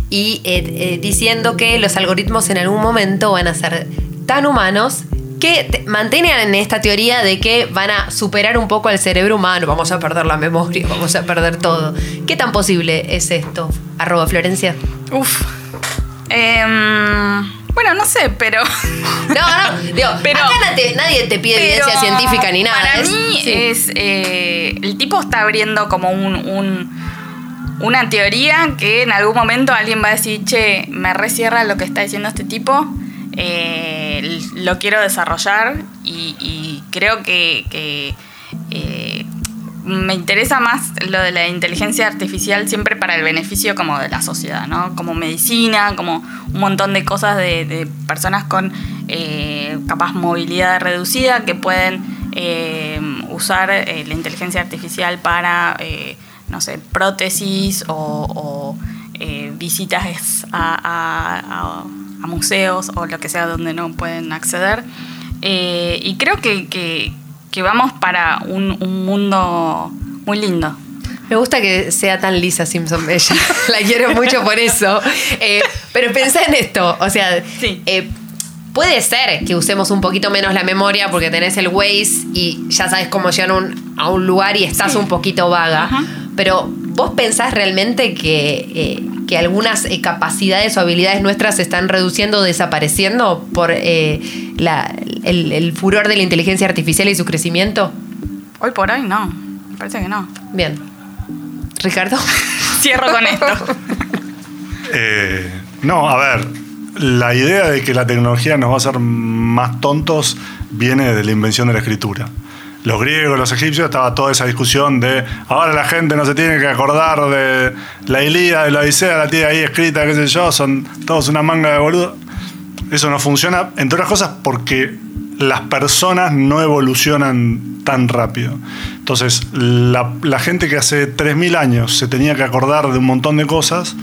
y eh, eh, diciendo que los algoritmos en algún momento van a ser tan humanos que te- mantienen esta teoría de que van a superar un poco al cerebro humano, vamos a perder la memoria, vamos a perder todo. ¿Qué tan posible es esto? Arroba Florencia.
Uf. Em, bueno, no sé, pero.
No, no, digo,
Pero-
acá nadie, nadie te pide evidencia científica ni nada.
Para
es-
mí
sí.
es. eh, el tipo está abriendo como un, un- una teoría que en algún momento alguien va a decir, che, me resierra lo que está diciendo este tipo. eh, lo quiero desarrollar y, y creo que. que, eh, me interesa más lo de la inteligencia artificial siempre para el beneficio como de la sociedad, ¿no? Como medicina, como un montón de cosas de, personas con eh, capaz movilidad reducida que pueden eh, usar eh, la inteligencia artificial para, no sé, prótesis o, visitas a, museos o lo que sea donde no pueden acceder. Y creo que- que vamos para un, un mundo muy lindo.
Me gusta que sea tan Lisa Simpson ella. La quiero mucho por eso. Eh, pero pensá en esto. O sea,
Sí.
eh, puede ser que usemos un poquito menos la memoria porque tenés el Waze y ya sabes cómo llegar a un, a un lugar y estás un poquito vaga.
Ajá.
Pero vos pensás realmente que, eh, que algunas eh, capacidades o habilidades nuestras se están reduciendo o desapareciendo por eh, la- el, el furor de la inteligencia artificial y su crecimiento?
Hoy por hoy no. Me parece que no.
Bien. Ricardo.
Cierro con esto.
Eh, no, a ver, la idea de que la tecnología nos va a hacer más tontos viene de la invención de la escritura. Los griegos, los egipcios, estaba toda esa discusión de ahora la gente no se tiene que acordar de la Ilíada, de la Odisea, la tiene ahí escrita, qué sé yo, son todos una manga de boludo. Eso no funciona, entre otras cosas, porque las personas no evolucionan tan rápido. Entonces, la, gente que hace 3.000 años se tenía que acordar de un montón de cosas,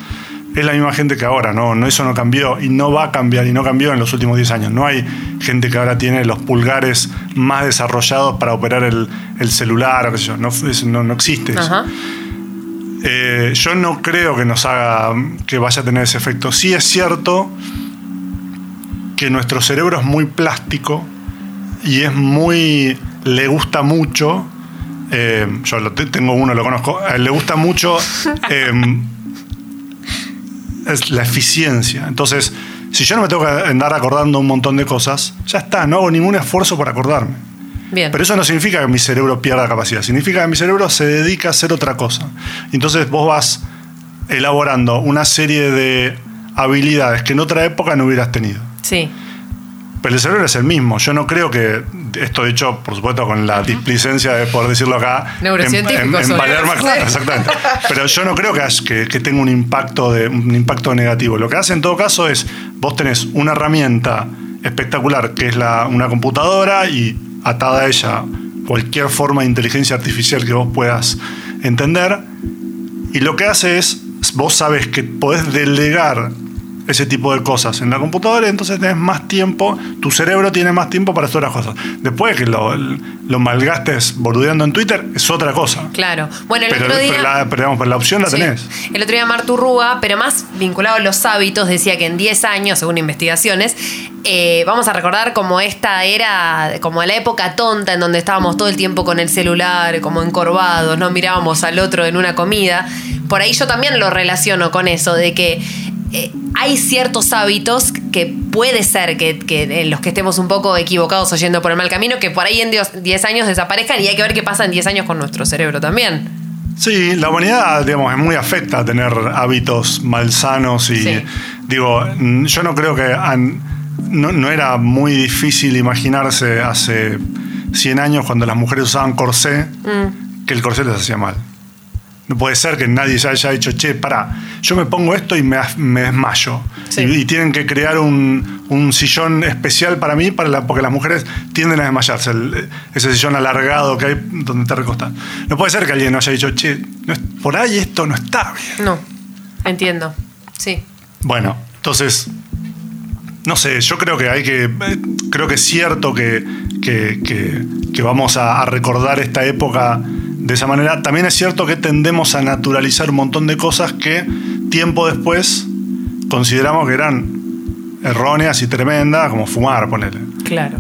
es la misma gente que ahora, ¿no? no eso no cambió y no va a cambiar y no cambió en los últimos 10 años. No hay gente que ahora tiene los pulgares más desarrollados para operar el, el celular, o qué sé yo. No, eso no, no existe eso.
Ajá.
Eh, yo no creo que nos haga que vaya a tener ese efecto. Sí es cierto que nuestro cerebro es muy plástico y es muy. le gusta mucho. eh, yo lo tengo uno, lo conozco. le gusta mucho eh, es la eficiencia. Entonces, si yo no me tengo que andar acordando un montón de cosas, ya está, no hago ningún esfuerzo por acordarme.
Bien.
Pero eso no significa que mi cerebro pierda capacidad, significa que mi cerebro se dedica a hacer otra cosa. Entonces vos vas elaborando una serie de habilidades que en otra época no hubieras tenido.
Sí.
Pero el cerebro es el mismo. Yo no creo que esto hecho, por supuesto, con la displicencia de poder decirlo acá.
Neurocientífico
En, en, en. Palermo, claro, exactamente. Pero yo no creo que, que, que tenga un impacto, de, un impacto negativo. Lo que hace en todo caso es, vos tenés una herramienta espectacular que es la, una computadora y atada a ella cualquier forma de inteligencia artificial que vos puedas entender. Y lo que hace es, vos sabes que podés delegar ese tipo de cosas en la computadora, entonces tenés más tiempo, tu cerebro tiene más tiempo para hacer otras cosas. Después de que lo, lo malgastes boludeando en Twitter, es otra cosa.
Claro. Bueno, el
Pero,
otro día.
pero la, pero digamos, pero la opción la
Sí.
tenés.
El otro día Martu Rúa, pero más vinculado a los hábitos, decía que en 10 años, según investigaciones, eh, vamos a recordar como esta era, como la época tonta en donde estábamos todo el tiempo con el celular, como encorvados, no mirábamos al otro en una comida. Por ahí yo también lo relaciono con eso, de que eh, hay ciertos hábitos que puede ser que, que en los que estemos un poco equivocados o yendo por el mal camino, que por ahí en 10 años desaparezcan y hay que ver qué pasa en 10 años con nuestro cerebro también.
Sí, la humanidad, digamos, es muy afecta a tener hábitos malsanos y
Sí.
digo, mm, yo no creo que no era muy difícil imaginarse hace 100 años cuando las mujeres usaban corsé
Mm.
que el corsé les hacía mal. No puede ser que nadie se haya dicho, che, pará, yo me pongo esto y me, me desmayo.
Sí.
Y, y tienen que crear un, un sillón especial para mí, para la- porque las mujeres tienden a desmayarse. el- ese sillón alargado que hay donde te recostas. No puede ser que alguien no haya dicho, che, no es- por ahí esto no está bien.
No, entiendo. Sí.
Bueno, entonces, no sé, yo creo que hay que, eh, creo que es cierto que, que- que- que vamos a, a recordar esta época de esa manera. También es cierto que tendemos a naturalizar un montón de cosas que tiempo después consideramos que eran erróneas y tremendas, como fumar, ponele.
Claro.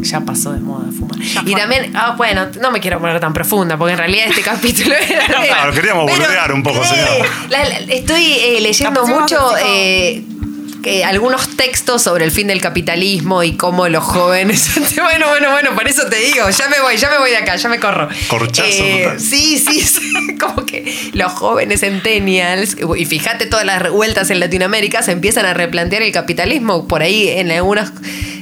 Ya pasó de moda fumar. Y también, ah, bueno, no me quiero poner tan profunda, porque en realidad este capítulo era. de-
Claro, queríamos boludear un poco, señor.
la- la- estoy eh, leyendo mucho eh, algunos textos sobre el fin del capitalismo y cómo los jóvenes. bueno, bueno, bueno, por eso te digo, ya me voy, ya me voy de acá, ya me corro. Eh,
Corchazo total.
sí, sí, sí, como que los jóvenes centennials, y fíjate todas las revueltas en Latinoamérica, se empiezan a replantear el capitalismo. Por ahí en algunas,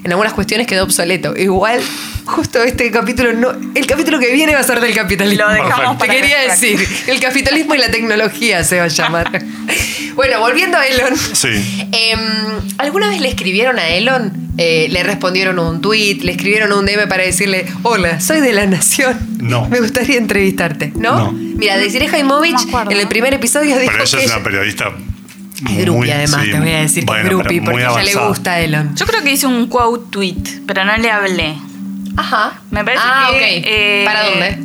en algunas cuestiones quedó obsoleto. Igual, justo este capítulo, no, el capítulo que viene va a ser del capitalismo.
Lo dejamos
Perfecto.
Te
para
quería decir, el capitalismo y la tecnología se va a llamar. bueno, volviendo a Elon.
Sí.
Em, ¿Alguna vez le escribieron a Elon? Eh, le respondieron un tweet, le escribieron un DM para decirle, hola, soy de la Nación.
No.
Me gustaría entrevistarte, ¿no?
No.
Mira, Desiree Jaimovich
No
en el primer episodio dijo
Pero ella
que
es una
ella-
periodista
Es grupi,
muy-
además,
sí,
te voy a decir
bueno,
que es grupi, porque a ella le gusta a Elon.
Yo creo que hice un quote tweet, pero no le hablé.
Ajá.
Me parece
ah,
que.
ok.
eh,
¿Para dónde?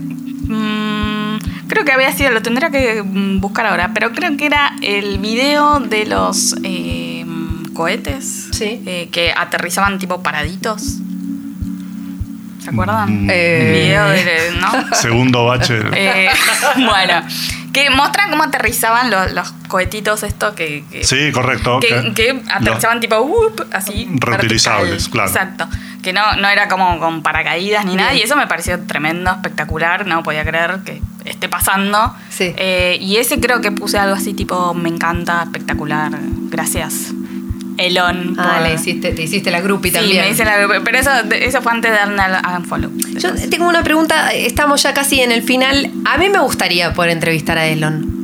mm, creo que había sido, lo tendría que mm, buscar ahora, pero creo que era el video de los eh, cohetes
Sí.
eh, que aterrizaban tipo paraditos. ¿Se acuerdan?
Mm.
Eh.
El video de. ¿No?
Segundo bache.
Eh, bueno, que muestran cómo aterrizaban los, los cohetitos estos que, que-
sí, correcto.
que, que aterrizaban tipo whoop, así
Reutilizables,
vertical.
claro.
Exacto. Que no, no era como con paracaídas ni nada. Y eso me pareció tremendo, espectacular. No podía creer que esté pasando.
Sí.
Eh, y ese creo que puse algo así tipo me encanta, espectacular. Gracias. Elon.
Ah,
por-
le hiciste, te hiciste la grupi
Sí,
también.
me hice la Pero eso, eso fue antes de darle al a unfollow.
Yo tengo una pregunta, estamos ya casi en el final. A mí me gustaría poder entrevistar a Elon.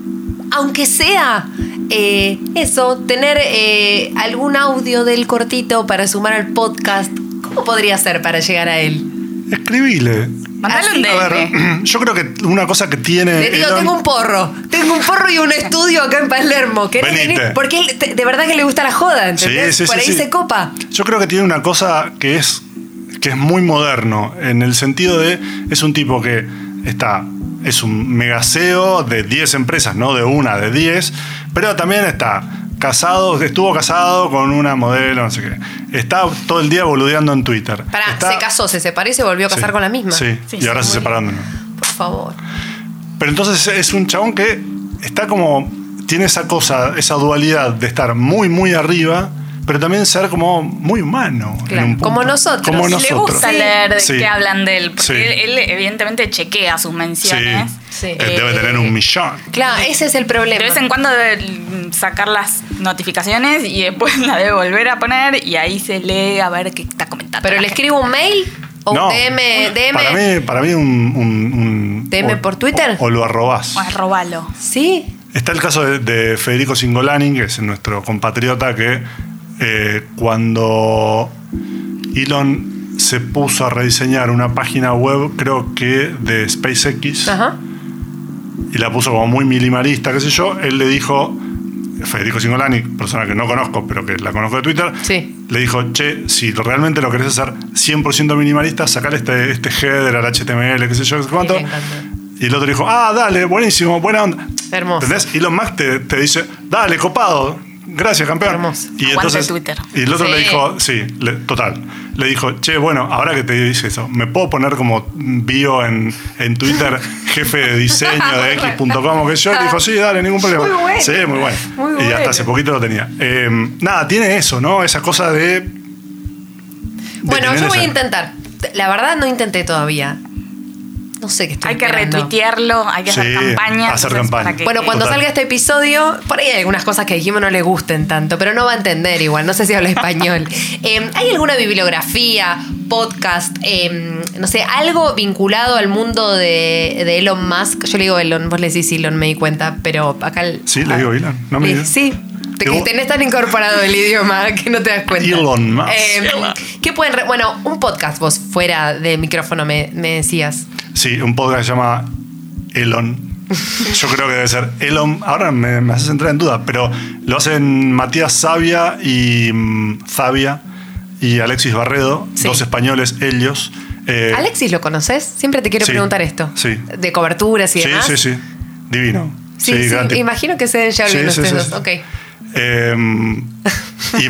Aunque sea eh, eso, tener eh, algún audio del cortito para sumar al podcast. ¿Cómo podría ser para llegar a él?
Escribile.
Mandale un
A
DM.
ver, yo creo que una cosa que tiene.
Le digo,
Elon-
tengo un porro. Tengo un porro y un estudio acá en Palermo. ¿Querés
Venite.
venir? Porque él de verdad que le gusta la joda, ¿entendés?
Sí, sí,
Por ahí
sí.
se copa.
Yo creo que tiene una cosa que es, que es muy moderno, en el sentido de, es un tipo que está, es un megaceo de 10 empresas, no de una, de 10, pero también está casado, estuvo casado con una modelo, no sé qué. Está todo el día boludeando en Twitter.
Pará,
Está-
se casó, se separó y se volvió a casar
Sí,
con la misma.
Sí,
Sí,
y ahora se nuevo.
Por favor.
Pero entonces es un chabón que está como. Tiene esa cosa, esa dualidad de estar muy, muy arriba, pero también ser como muy humano. en
Claro,
un punto.
como nosotros.
Como
Le
Le
nosotros.
gusta
Sí.
leer de
Sí.
qué hablan de él, porque
Sí.
él, él evidentemente chequea sus menciones.
Sí.
Eh, Debe
Eh,
tener un millón.
Claro, ese es el problema.
De vez en cuando debe sacar las notificaciones y después la debe volver a poner y ahí se lee a ver qué está comentando.
¿Pero le escribo un mail? ¿O
No.
un DM? DM?
Para mí, para mí un, un- un-
¿DM
o-
por Twitter?
O, o lo arrobás.
O es robalo.
¿Sí?
Está el caso de, de Federico Singolani, que es nuestro compatriota, que eh, cuando Elon se puso a rediseñar una página web, creo que de SpaceX,
Ajá.
y la puso como muy minimalista, qué sé yo, él le dijo, Federico Singolani, persona que no conozco, pero que la conozco de Twitter,
Sí.
le dijo, che, si realmente lo querés hacer 100% minimalista, sacale este, este header al HTML, qué sé yo, qué sé cuánto. Y el otro dijo, ah, dale, buenísimo, buena onda.
Hermoso.
¿Entendés? Elon Musk te, te dice, dale, copado, gracias, campeón.
Hermoso.
Y
Aguante
entonces,
Twitter.
y el otro
Sí.
le dijo, sí, le- total. Le dijo, che, bueno, ahora que te dice eso, ¿me puedo poner como bio en, en Twitter, jefe de diseño de X.com o qué sé yo? Le dijo, sí, dale, ningún problema.
Muy bueno.
Sí, muy bueno.
Muy
Y
bueno.
hasta hace poquito lo tenía. Eh, nada, tiene eso, ¿no? Esa cosa de. de
Bueno, yo voy a intentar. La verdad no intenté todavía. No sé qué estoy
Hay que retuitearlo, hay que hacer campaña.
hacer
entonces,
campaña.
que-
Bueno, cuando
Total.
salga este episodio, por ahí hay algunas cosas que dijimos no le gusten tanto, pero no va a entender igual, no sé si habla español. Eh, ¿Hay alguna bibliografía, podcast, eh, no sé, algo vinculado al mundo de, de Elon Musk? Yo le digo Elon, vos le decís Elon, me di cuenta, pero acá... el-
Sí, le digo Elon, no me.
Sí, te,
Digo-
tenés tan incorporado el idioma que no te das cuenta.
Elon Musk.
Eh, ¿Qué pueden...? re- bueno, un podcast vos fuera de micrófono me, me decías.
Sí, un podcast que se llama Elon. Yo creo que debe ser Elon. Ahora me, me haces entrar en duda, pero lo hacen Matías Sabia y mm, Zavia y Alexis Barredo,
Sí.
dos españoles, ellos. Eh,
Alexis, ¿lo conoces? Siempre te quiero
sí,
preguntar esto.
sí.
De coberturas y
sí,
demás.
sí, sí. Divino.
Sí, sí, imagino que se deben llevar
Sí,
bien
sí,
ustedes
sí,
dos.
sí. Eh, y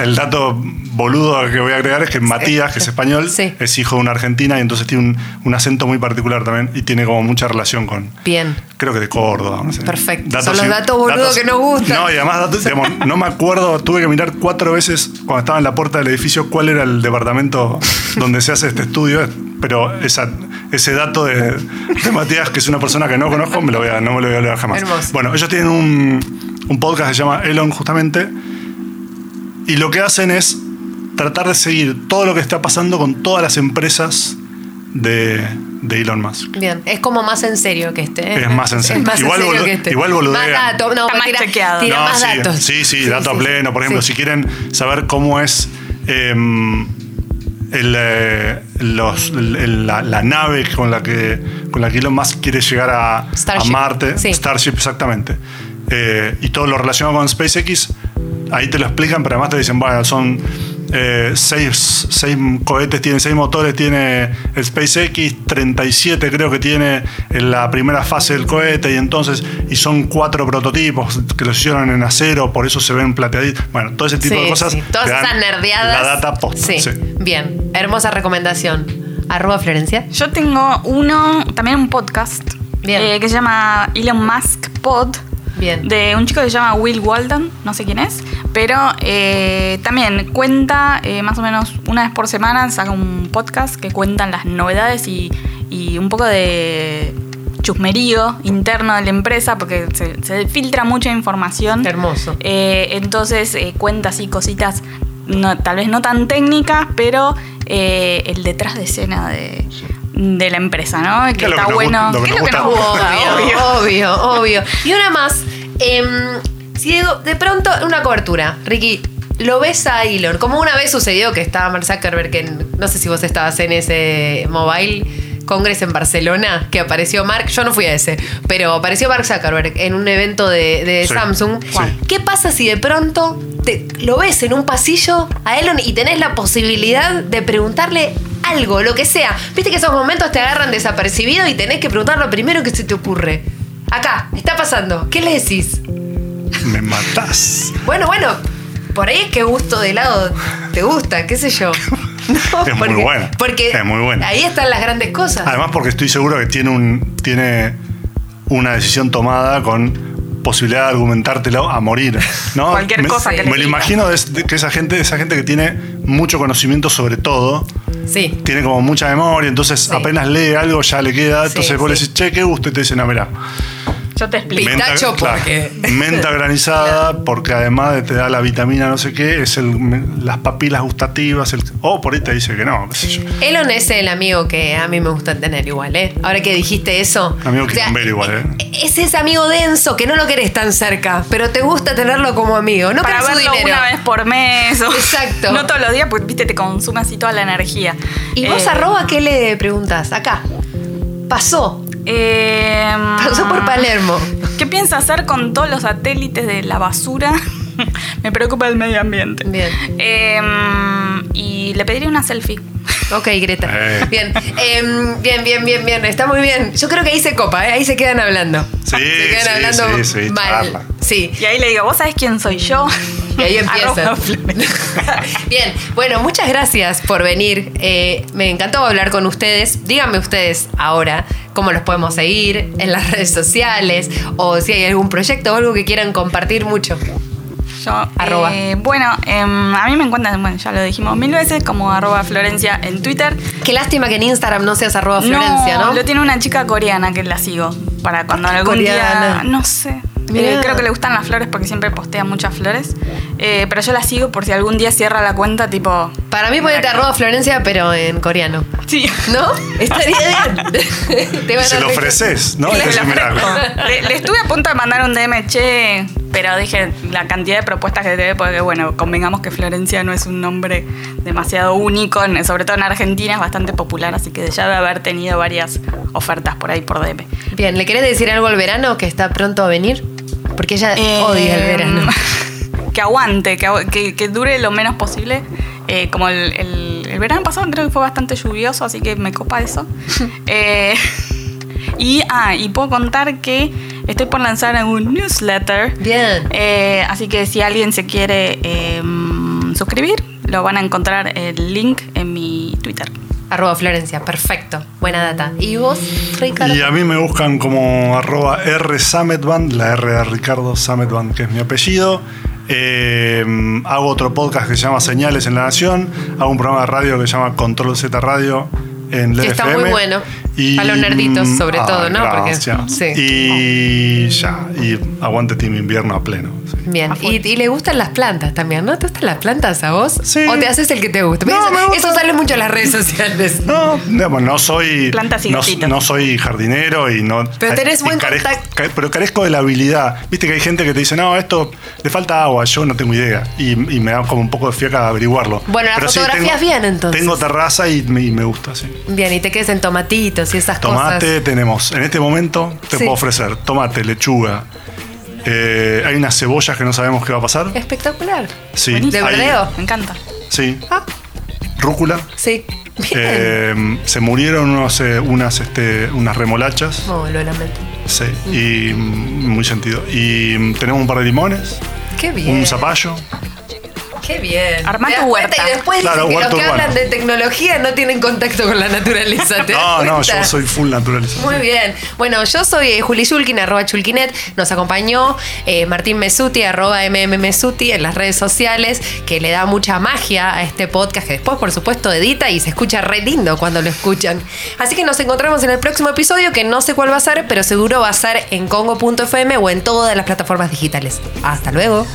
el dato boludo que voy a agregar es que Matías, que es español,
Sí.
es hijo de una argentina y entonces tiene un, un acento muy particular también y tiene como mucha relación con,
Bien.
creo que de Córdoba. No sé.
Perfecto. Son los datos boludos que nos gustan.
No, y además, datos, digamos, no me acuerdo, tuve que mirar cuatro veces cuando estaba en la puerta del edificio cuál era el departamento donde se hace este estudio, pero esa, ese dato de, de Matías, que es una persona que no conozco, me lo voy a- no me lo voy a olvidar jamás.
Hermoso.
Bueno, ellos tienen un, un podcast que se llama Elon, justamente, y lo que hacen es tratar de seguir todo lo que está pasando con todas las empresas de, de Elon Musk.
Bien. Es como más en serio que este. ¿eh?
Es más en serio.
más
Igual
en serio
bolu-
que este.
igual boludean.
Más datos. No,
más
tira,
chequeado.
tira
No,
más
sí,
datos.
Sí, sí, dato a pleno. Por ejemplo,
Sí.
si quieren saber cómo es em, el, eh, los- el- la, la nave con la que con la que Elon Musk quiere llegar a, a Marte,
sí.
Starship exactamente. Eh, y todo lo relacionado con SpaceX, ahí te lo explican, pero además te dicen, bueno, son eh, seis, seis cohetes, tiene seis motores, tiene el SpaceX, 37 creo que tiene en la primera fase del cohete, y entonces, y son cuatro prototipos que los hicieron en acero, por eso se ven plateaditos. Bueno, todo ese tipo de cosas.
sí. Todas esas nerdeadas.
La data post.
Sí. Bien. Hermosa recomendación. Arroba Florencia.
Yo tengo uno, también un podcast,
Bien.
eh, que se llama Elon Musk Pod.
Bien.
De un chico que se llama Will Walden, no sé quién es, pero eh, también cuenta eh, más o menos una vez por semana, saca un podcast que cuentan las novedades y, y un poco de chusmerío interno de la empresa, porque se, se filtra mucha información.
Hermoso.
Eh, entonces cuenta así cositas, no, tal vez no tan técnicas, pero el detrás de escena de, de la empresa, ¿no? Que
¿Qué es lo
está
que nos
bueno.
que
¿Qué es lo que nos
gusta?
Obvio, obvio, obvio. Y una más. em, si de, de pronto, una cobertura, Ricky, lo ves a Elon, como una vez sucedió que estaba Mark Zuckerberg, en- no sé si vos estabas en ese mobile Congress en Barcelona, que apareció Mark, yo no fui a ese, pero apareció Mark Zuckerberg en un evento de, de
Sí,
Samsung.
sí.
¿Qué pasa si de pronto te, lo ves en un pasillo a Elon y tenés la posibilidad de preguntarle algo, lo que sea? Viste que esos momentos te agarran desapercibido y tenés que preguntar lo primero que se te ocurre. Acá, está pasando. ¿Qué le decís?
Me matás.
Bueno, bueno, por ahí es que gusto de helado te gusta, qué sé yo. No,
Es muy buena.
Porque
Es muy buena.
ahí están las grandes cosas.
Además, porque estoy seguro que tiene, un, tiene una decisión tomada con posibilidad de argumentártelo a morir. ¿no?
Cualquier
me,
cosa
que
le
Me lo imagino de, de que esa gente, esa gente que tiene mucho conocimiento sobre todo,
Sí.
tiene como mucha memoria, entonces
Sí.
apenas lee algo ya le queda.
Sí,
Entonces vos le
sí.
decís, che, ¿qué gusto? Y te dicen, no, mirá.
Yo te explico.
Pitacho, porque-
menta granizada, porque además de te da la vitamina no sé qué, es el, las papilas gustativas. El, o por ahí te dice que no, qué sé yo.
Elon es el amigo que a mí me gusta tener igual, ¿eh? Ahora que dijiste eso.
Amigo quilombero igual, ¿eh?
Es ese amigo denso que no lo querés tan cerca, pero te gusta tenerlo como amigo. No
Para verlo
dinero.
una vez por mes. o-
Exacto.
No todos los días, porque viste, te consume así toda la energía.
¿Y vos
Eh,
arroba qué le preguntas? Acá. Pasó.
Eh,
Pasó por Palermo.
¿Qué piensa hacer con todos los satélites de la basura? Me preocupa el medio ambiente.
Bien.
Eh, y le pediría una selfie.
Ok, Greta.
Eh.
Bien. Em, bien, bien, bien, bien. Está muy bien. Yo creo que ahí se copa, ¿eh? ahí se quedan hablando.
Sí,
se quedan
sí,
hablando
sí, sí,
mal.
charla.
Sí.
Y ahí le digo, ¿vos sabés quién soy yo?
Y ahí empieza. Bien, bueno, muchas gracias por venir. Eh, me encantó hablar con ustedes. Díganme ustedes ahora cómo los podemos seguir en las redes sociales o si hay algún proyecto o algo que quieran compartir mucho.
Yo,
Arroba.
eh, bueno, em, a mí me encuentran, bueno, ya lo dijimos mil veces, como arroba Florencia en Twitter.
Qué lástima que en Instagram no seas arroba Florencia, ¿no?
Lo tiene una chica coreana que la sigo. Para cuando algún
coreana?
día. No sé. Eh, creo que le gustan las flores porque siempre postea muchas flores. Eh, pero yo la sigo por si algún día cierra la cuenta, tipo.
Para mí ponete arroba Florencia, pero en coreano.
Sí.
¿No? Estaría bien. Te van a
Se lo
re-
ofreces, ¿no?
Le- le estuve a punto de mandar un DM, che, pero dije la cantidad de propuestas que te ve, porque bueno, convengamos que Florencia no es un nombre demasiado único, sobre todo en Argentina es bastante popular, así que ya debe haber tenido varias ofertas por ahí por DM.
Bien, ¿le querés decir algo al verano que está pronto a venir? Porque ella
Eh,
odia el verano.
Que aguante, que, que- que dure lo menos posible. Eh, como el, el- el verano pasado creo que fue bastante lluvioso, así que me copa eso. Eh, y, ah, y puedo contar que estoy por lanzar un newsletter.
Bien.
Eh, así que si alguien se quiere eh, suscribir, lo van a encontrar el link en mi Twitter.
Arroba Florencia, perfecto. Buena data. ¿Y vos, Ricardo?
Y a mí me buscan como arroba R Summitband, la R de Ricardo Summitband, que es mi apellido. Eh, hago otro podcast que se llama Señales en la Nación. Hago un programa de radio que se llama Control Z Radio en
está
FM.
muy bueno. A los nerditos, sobre
ah,
todo, ¿no? Porque- sí.
Y ya, y aguante Team Invierno a pleno. sí.
Bien. Y, y le gustan las plantas también, ¿no? ¿Te gustan las plantas a vos?
Sí.
¿O te haces el que te gusta?
No,
eso,
me gusta.
eso sale mucho en las redes sociales.
No, digamos, no soy.
Plantas y
no, no soy jardinero y no.
Pero tenés
y
buen
carezco-
contacto.
Pero carezco de la habilidad. Viste que hay gente que te dice, no, esto le falta agua, yo no tengo idea. Y, y me da como un poco de fiaca averiguarlo.
Bueno, la
Pero sí,
fotografías
tengo-
bien, entonces.
Tengo terraza y me, y me gusta, sí.
Bien, y te quedes en tomatitos y esas
Tomate
cosas.
tenemos. En este momento te
Sí.
puedo ofrecer tomate, lechuga, Eh, hay unas cebollas que no sabemos qué va a pasar.
Espectacular.
Sí,
Buenísimo.
¿De verdeo?
Me encanta.
Sí.
Ah.
Rúcula.
Sí. Bien.
Eh, se murieron unos, eh, unas, este, unas remolachas.
Oh, lo lamento.
Sí. Y mm, muy sentido. Y mm, tenemos un par de limones.
Qué bien.
Un zapallo.
Qué bien.
Armá tu huerta.
Y después dicen
Claro,
que los que
urbano.
hablan de tecnología no tienen contacto con la naturaleza. ¿te das
No, no, yo soy full naturaleza.
Muy bien. Bueno, yo soy eh, Juli Shulkin, arroba Chulkinet. Nos acompañó eh, Martín Mesuti, arroba mmmesuti en las redes sociales, que le da mucha magia a este podcast, que después, por supuesto, edita y se escucha re lindo cuando lo escuchan. Así que nos encontramos en el próximo episodio, que no sé cuál va a ser, pero seguro va a ser en congo.fm o en todas las plataformas digitales. Hasta luego.